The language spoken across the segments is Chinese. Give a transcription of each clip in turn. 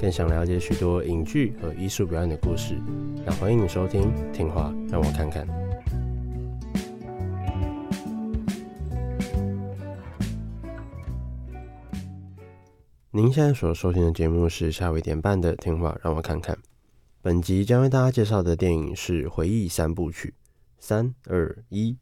更想了解许多影剧和艺术表演的故事，那欢迎你收听《听话让我看看》。您现在所收听的节目是下午一点半的《听话让我看看》。本集将为大家介绍的电影是《回忆三部曲》，三二一。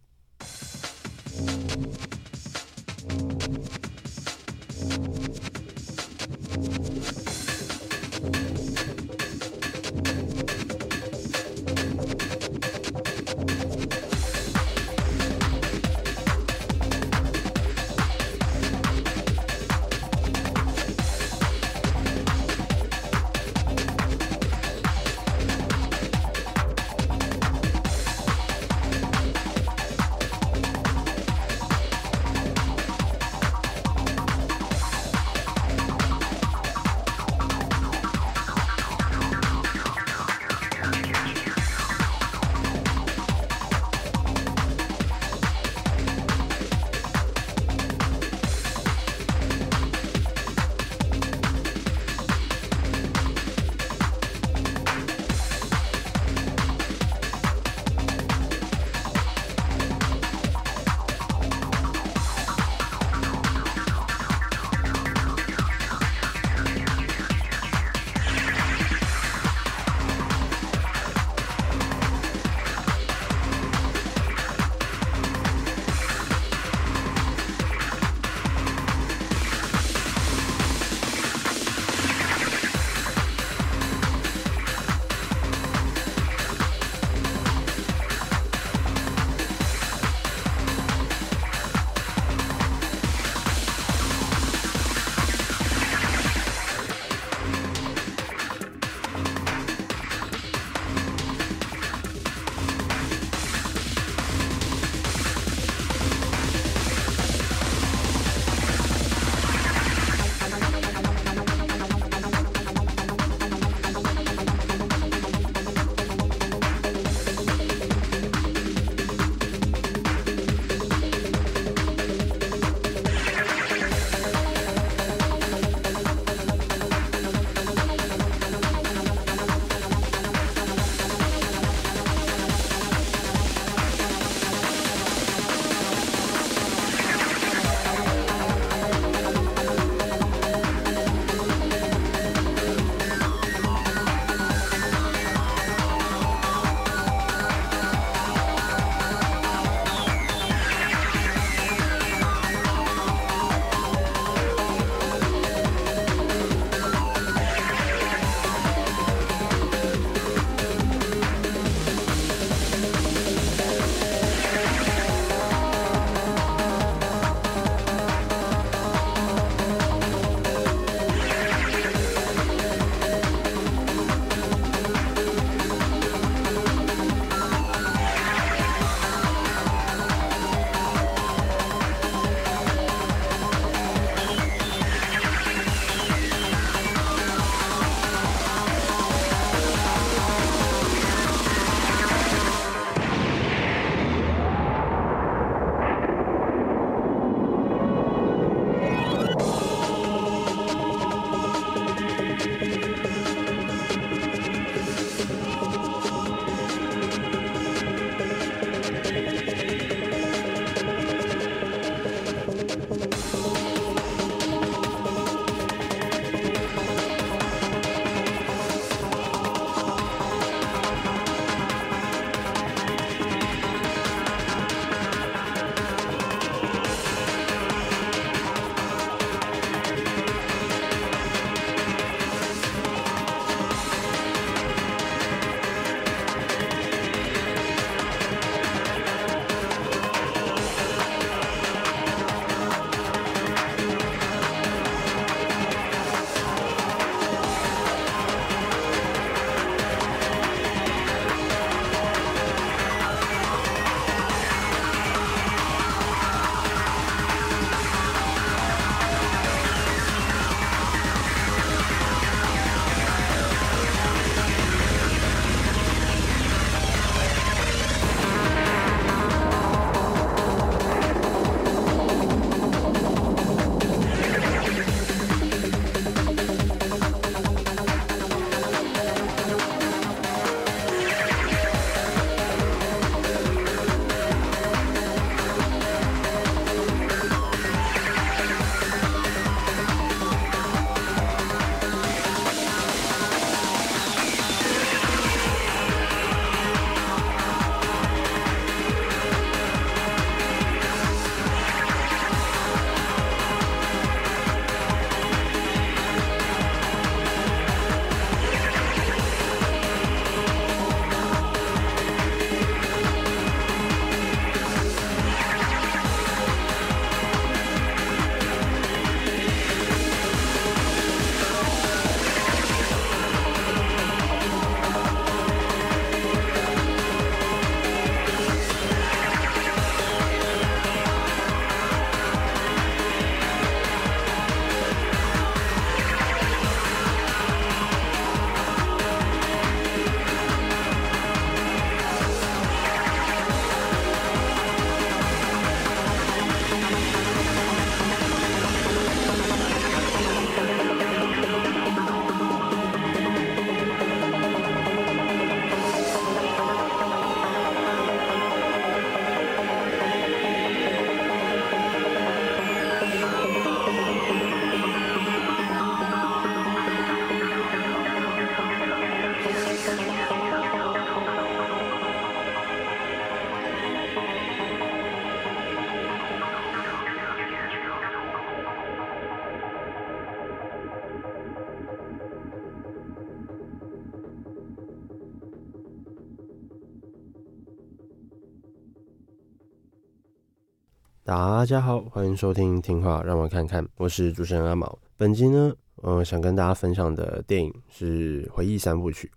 大家好，欢迎收听听话让我看看，我是主持人阿毛。本集呢，呃，想跟大家分享的电影是《回忆三部曲》。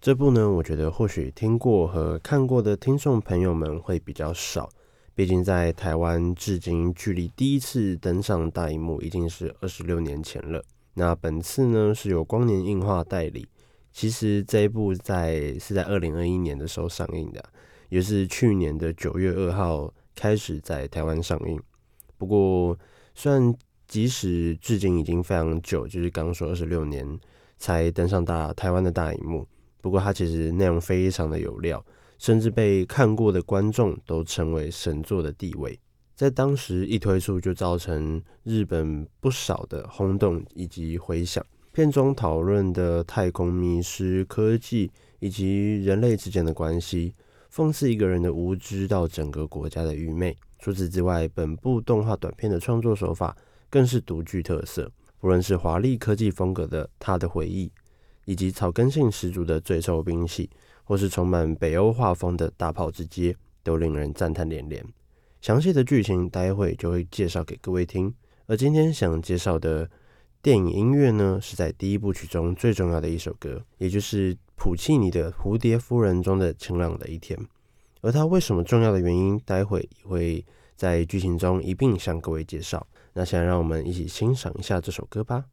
这部呢，我觉得或许听过和看过的听众朋友们会比较少，毕竟在台湾至今距离第一次登上大荧幕已经是二十六年前了。那本次呢是由光年映画代理，其实这一部在是在二零二一年的时候上映的，也是去年的九月二号。开始在台湾上映，不过虽然即使至今已经非常久，就是刚说二十六年才登上大台湾的大荧幕，不过它其实内容非常的有料，甚至被看过的观众都称为神作的地位，在当时一推出就造成日本不少的轰动以及回响。片中讨论的太空迷失、科技以及人类之间的关系。讽刺一个人的无知到整个国家的愚昧。除此之外，本部动画短片的创作手法更是独具特色。不论是华丽科技风格的《他的回忆》，以及草根性十足的《最臭兵器》，或是充满北欧画风的《大炮之街》，都令人赞叹连连。详细的剧情待会就会介绍给各位听。而今天想介绍的电影音乐呢，是在第一部曲中最重要的一首歌，也就是。普契尼的《蝴蝶夫人》中的晴朗的一天，而它为什么重要的原因，待会也会在剧情中一并向各位介绍。那现在让我们一起欣赏一下这首歌吧。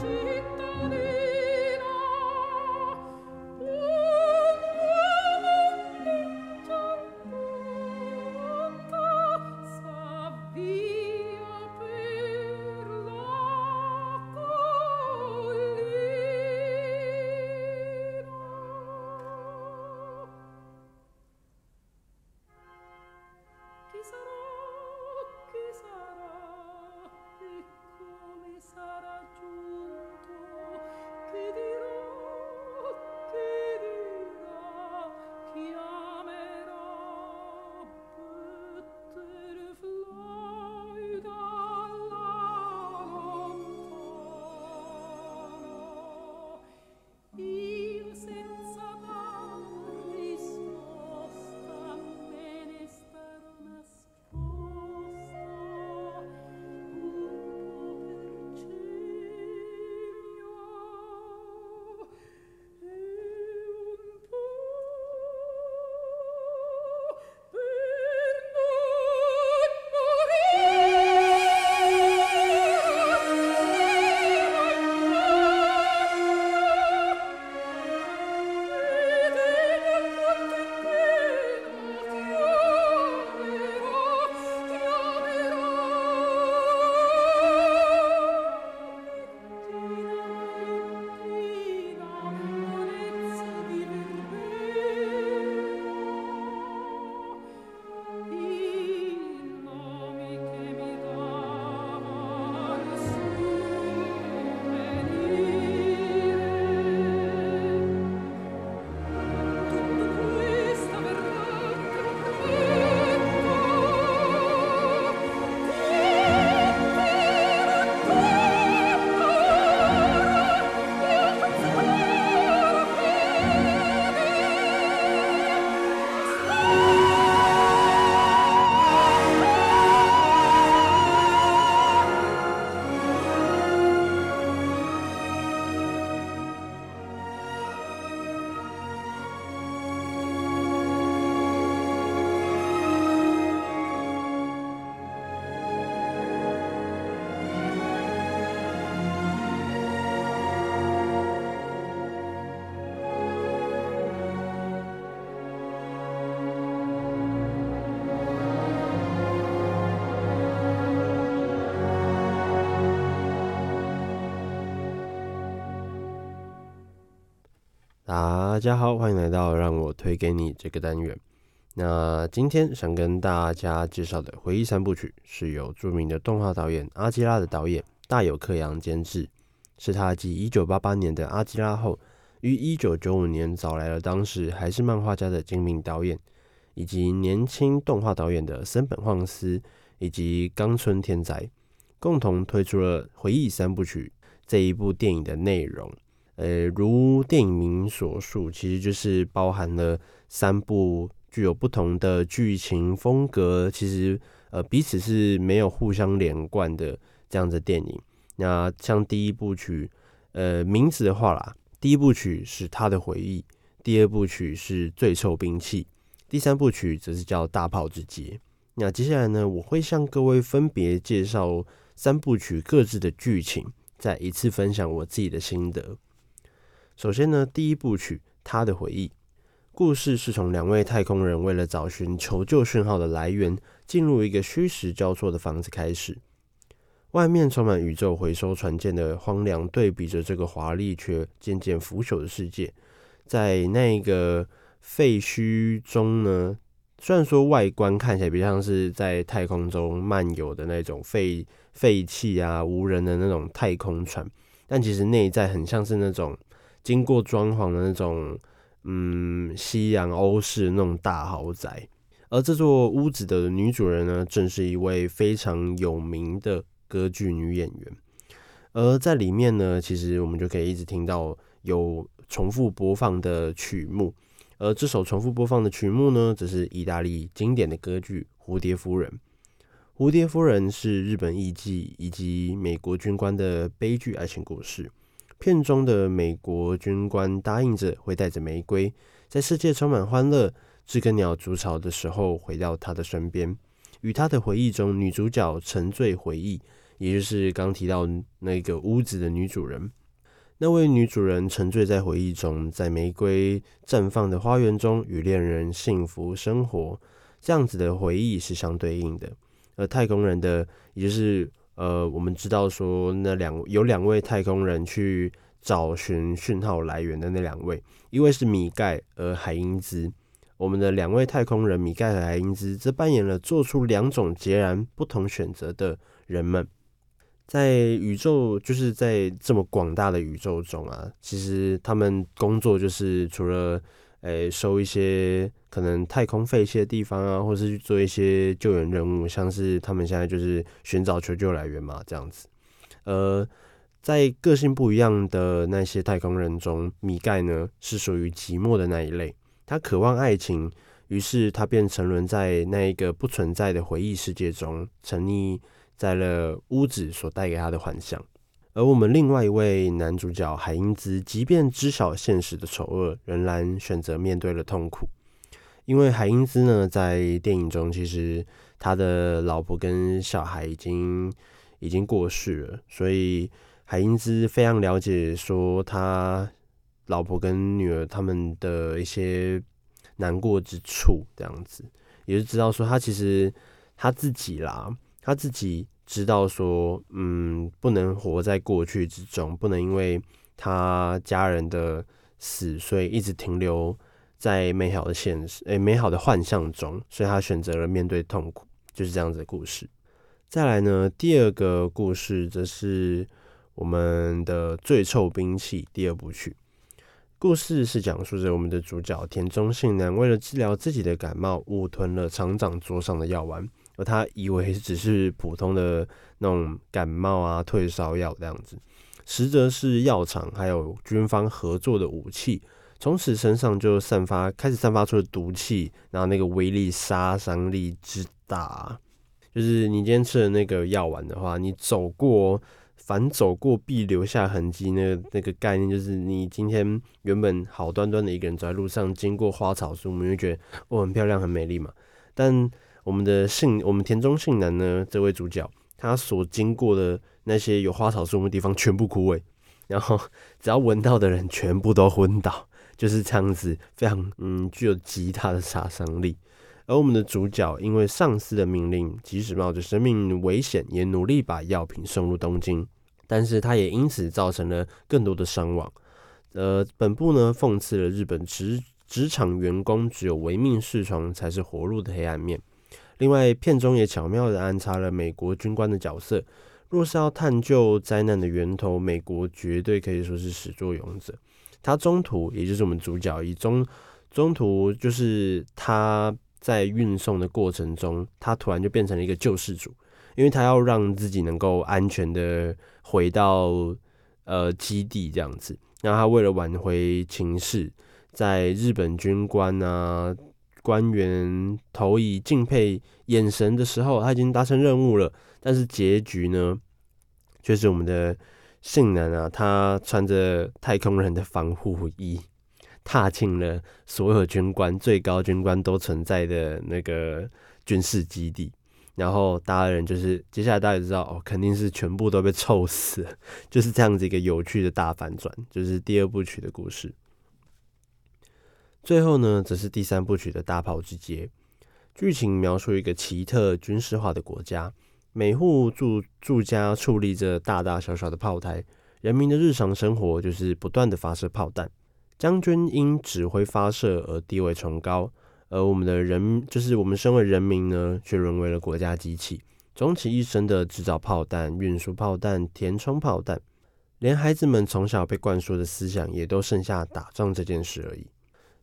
Bye. 大家好，欢迎来到让我推给你这个单元。那今天想跟大家介绍的回忆三部曲，是由著名的动画导演阿基拉的导演大友克洋监制，是他继一九八八年的阿基拉后，于一九九五年找来了当时还是漫画家的精明导演，以及年轻动画导演的森本晃司以及冈村天哉，共同推出了回忆三部曲这一部电影的内容。呃，如电影名所述，其实就是包含了三部具有不同的剧情风格，其实呃彼此是没有互相连贯的这样的电影。那像第一部曲，呃名字的话啦，第一部曲是他的回忆，第二部曲是最臭兵器，第三部曲则是叫大炮之劫。那接下来呢，我会向各位分别介绍三部曲各自的剧情，再一次分享我自己的心得。首先呢，第一部曲，他的回忆故事是从两位太空人为了找寻求救讯号的来源，进入一个虚实交错的房子开始。外面充满宇宙回收船舰的荒凉，对比着这个华丽却渐渐腐朽的世界。在那个废墟中呢，虽然说外观看起来比较像是在太空中漫游的那种废废弃啊、无人的那种太空船，但其实内在很像是那种。经过装潢的那种，嗯，西洋欧式那种大豪宅，而这座屋子的女主人呢，正是一位非常有名的歌剧女演员。而在里面呢，其实我们就可以一直听到有重复播放的曲目，而这首重复播放的曲目呢，则是意大利经典的歌剧《蝴蝶夫人》。《蝴蝶夫人》是日本艺妓以及美国军官的悲剧爱情故事。片中的美国军官答应着会带着玫瑰，在世界充满欢乐、知更鸟筑巢的时候回到他的身边，与他的回忆中女主角沉醉回忆，也就是刚提到那个屋子的女主人。那位女主人沉醉在回忆中，在玫瑰绽放的花园中与恋人幸福生活，这样子的回忆是相对应的。而太空人的，也就是。呃，我们知道说那两有两位太空人去找寻讯号来源的那两位，一位是米盖，而海因兹。我们的两位太空人米盖和海因兹，则扮演了做出两种截然不同选择的人们。在宇宙，就是在这么广大的宇宙中啊，其实他们工作就是除了。诶、收一些可能太空废弃的地方啊，或是去做一些救援任务，像是他们现在就是寻找求救来源嘛，这样子。呃，在个性不一样的那些太空人中，米盖呢是属于寂寞的那一类，他渴望爱情，于是他便沉沦在那一个不存在的回忆世界中，沉溺在了屋子所带给他的幻想。而我们另外一位男主角海因兹，即便知晓现实的丑恶，仍然选择面对了痛苦。因为海因兹呢，在电影中其实他的老婆跟小孩已经已经过世了，所以海因兹非常了解说他老婆跟女儿他们的一些难过之处，这样子，也是知道说他其实他自己啦，他自己。知道说，嗯，不能活在过去之中，不能因为他家人的死，所以一直停留在美好的现实，诶、美好的幻象中，所以他选择了面对痛苦，就是这样子的故事。再来呢，第二个故事则是我们的最臭兵器第二部曲。故事是讲述着我们的主角田中信男为了治疗自己的感冒，误吞了厂长桌上的药丸。而他以为只是普通的那种感冒啊、退烧药这样子，实则是药厂还有军方合作的武器。从此身上就散发，开始散发出了毒气，然后那个威力、杀伤力之大，就是你今天吃的那个药丸的话，你走过，凡走过必留下痕迹。那个那个概念就是，你今天原本好端端的一个人走在路上，经过花草树木，你会觉得哦，很漂亮、很美丽嘛，但我们的信，我们田中信男呢，这位主角，他所经过的那些有花草树木的地方全部枯萎，然后只要闻到的人全部都昏倒，就是这样子，非常嗯具有极大的杀伤力。而我们的主角因为上司的命令，即使冒着生命危险，也努力把药品送入东京，但是他也因此造成了更多的伤亡。呃，本部呢讽刺了日本职职场员工只有唯命是从才是活路的黑暗面。另外，片中也巧妙地安插了美国军官的角色。若是要探究灾难的源头，美国绝对可以说是始作俑者。他中途，也就是我们主角以中中途，就是他在运送的过程中，他突然就变成了一个救世主，因为他要让自己能够安全的回到呃基地这样子。那他为了挽回情势，在日本军官啊官员投以敬佩眼神的时候，他已经达成任务了。但是结局呢，却是我们的信男啊，他穿着太空人的防护衣，踏进了所有军官、最高军官都存在的那个军事基地。然后大家人就是接下来大家就知道哦，肯定是全部都被臭死，就是这样子一个有趣的大反转，就是第二部曲的故事。最后呢，则是第三部曲的大炮之街，剧情描述一个奇特军事化的国家。每户住住家矗立着大大小小的炮台，人民的日常生活就是不断的发射炮弹。将军因指挥发射而地位崇高，而我们的人就是我们身为人民呢，却沦为了国家机器，终其一生的制造炮弹、运输炮弹、填充炮弹，连孩子们从小被灌输的思想也都剩下打仗这件事而已。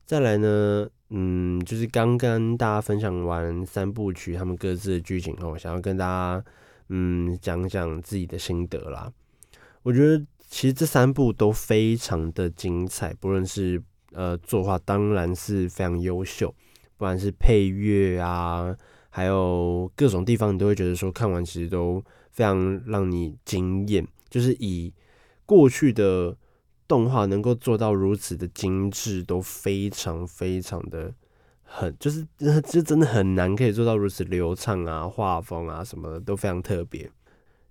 再来呢，嗯，就是刚跟大家分享完三部曲他们各自的剧情后，想要跟大家嗯讲讲自己的心得啦。我觉得其实这三部都非常的精彩，不论是呃作画当然是非常优秀，不管是配乐啊，还有各种地方，你都会觉得说看完其实都非常让你惊艳，就是以过去的。动画能够做到如此的精致，都非常非常的很，就是 就真的很难可以做到如此流畅啊，画风啊什么的都非常特别。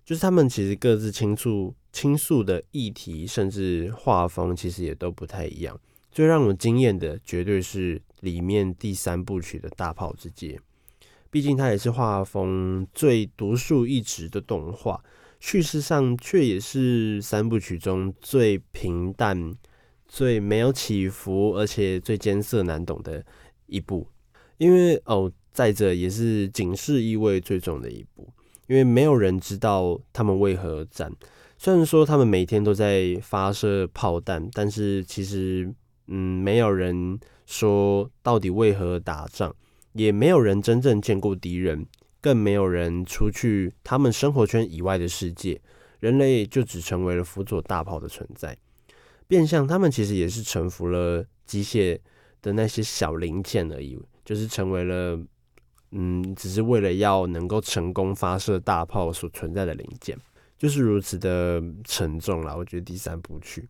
就是他们其实各自倾诉倾诉的议题，甚至画风其实也都不太一样。最让我惊艳的，绝对是里面第三部曲的大炮之街，毕竟它也是画风最独树一帜的动画。叙事上却也是三部曲中最平淡、最没有起伏，而且最艰涩难懂的一部。因为哦，再者也是警示意味最重的一部。因为没有人知道他们为何而战。虽然说他们每天都在发射炮弹，但是其实嗯，没有人说到底为何打仗，也没有人真正见过敌人。更没有人出去他们生活圈以外的世界，人类就只成为了辅佐大炮的存在。变相他们其实也是臣服了机械的那些小零件而已，就是成为了嗯，只是为了要能够成功发射大炮所存在的零件，就是如此的沉重啦。我觉得第三部曲，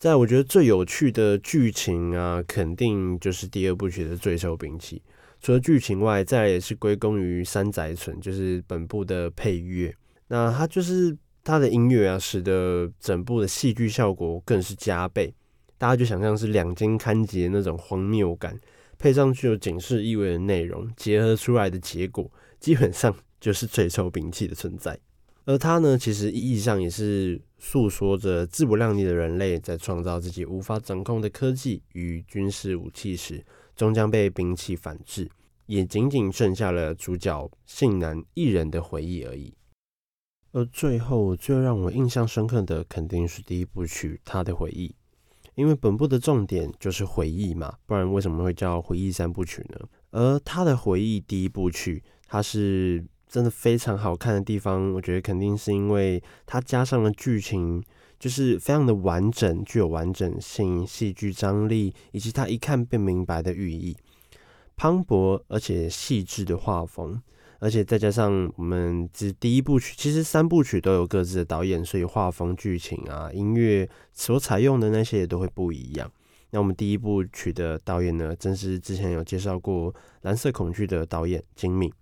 在我觉得最有趣的剧情啊，肯定就是第二部曲的最受兵器。除了剧情外，再来也是归功于山宅存，就是本部的配乐。那它就是它的音乐啊，使得整部的戏剧效果更是加倍。大家就想象是两津勘吉的那种荒谬感，配上具有警示意味的内容，结合出来的结果，基本上就是最臭兵器的存在。而它呢，其实意义上也是诉说着自不量力的人类在创造自己无法掌控的科技与军事武器时。终将被兵器反制，也仅仅剩下了主角信男一人的回忆而已。而最后，最让我印象深刻的肯定是第一部曲他的回忆，因为本部的重点就是回忆嘛，不然为什么会叫回忆三部曲呢？而他的回忆第一部曲，它是真的非常好看的地方，我觉得肯定是因为它加上了剧情。就是非常的完整，具有完整性、戏剧张力，以及他一看便明白的寓意，磅礴而且细致的画风，而且再加上我们这第一部曲，其实三部曲都有各自的导演，所以画风、剧情啊、音乐所采用的那些也都会不一样。那我们第一部曲的导演呢，正是之前有介绍过《蓝色恐惧》的导演金敏。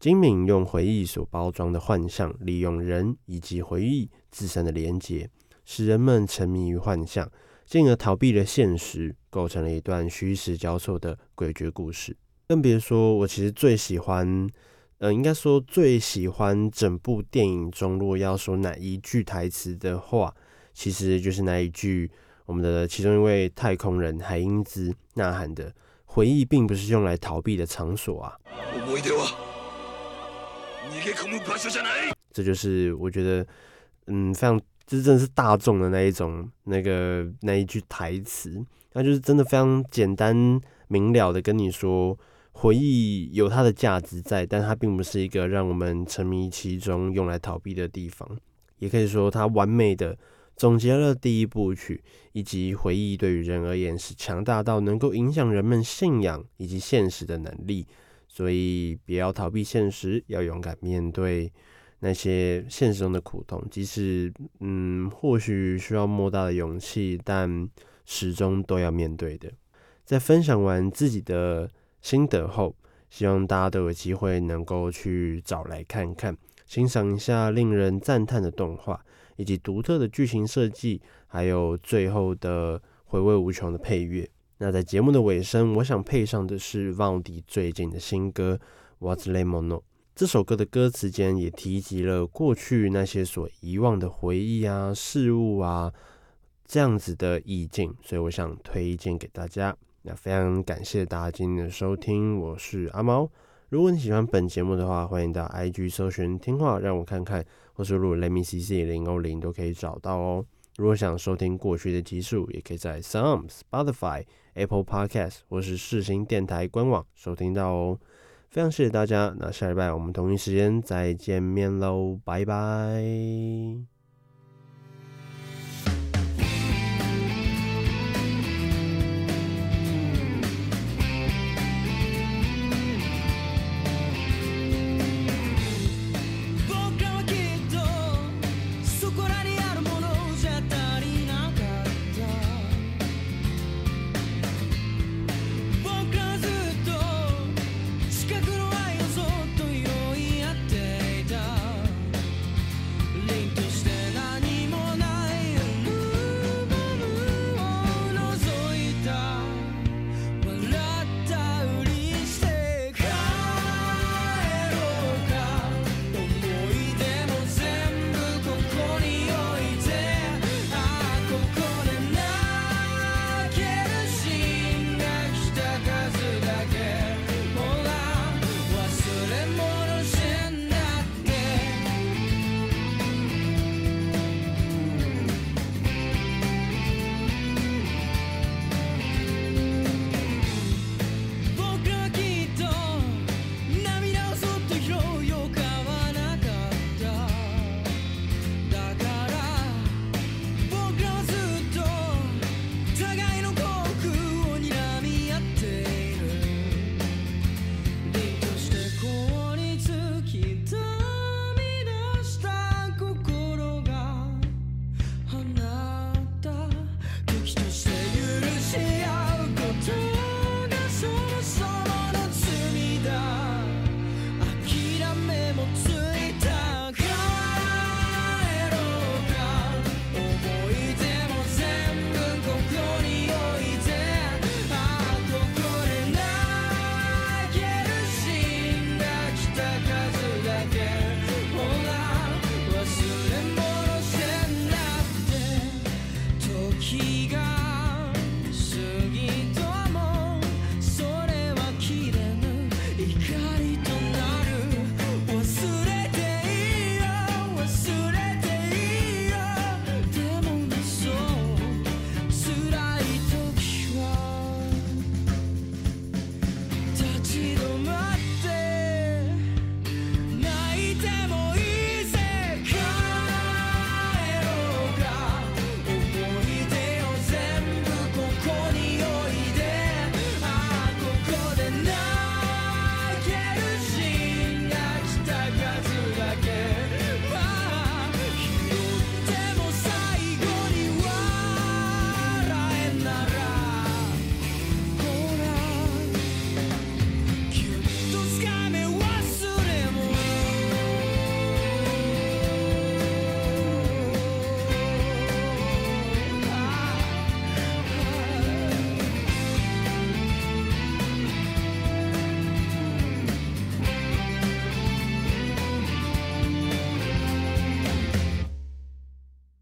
金敏用回忆所包装的幻象，利用人以及回忆自身的连结。使人们沉迷于幻象，进而逃避了现实，构成了一段虚实交错的诡谲故事。更别说，我其实最喜欢，呃，应该说最喜欢整部电影中，如果要说哪一句台词的话，其实就是那一句：“我们的其中一位太空人海因兹呐喊的：“回忆并不是用来逃避的场所啊！”这就是我觉得，嗯，非常这真的是大众的那一种那个那一句台词，那就是真的非常简单明了的跟你说，回忆有它的价值在，但它并不是一个让我们沉迷其中用来逃避的地方，也可以说它完美的。总结了第一部曲，以及回忆对于人而言是强大到能够影响人们信仰以及现实的能力。所以，不要逃避现实，要勇敢面对那些现实中的苦痛，即使嗯，或许需要莫大的勇气，但始终都要面对的。在分享完自己的心得后，希望大家都有机会能够去找来看看，欣赏一下令人赞叹的动画。以及独特的剧情设计，还有最后的回味无穷的配乐。那在节目的尾声，我想配上的是 Vaundy 最近的新歌《忘れ物》。这首歌的歌词间也提及了过去那些所遗忘的回忆啊、事物啊，这样子的意境，所以我想推荐给大家。那非常感谢大家今天的收听，我是阿猫。如果你喜欢本节目的话，欢迎到 IG 搜寻听话，让我看看，或是输入 Let me cc 零欧零都可以找到哦。如果想收听过去的集数，也可以在 Some Spotify、Apple Podcast 或是世新电台官网收听到哦。非常谢谢大家，那下礼拜我们同一时间再见面喽，拜拜。sentido.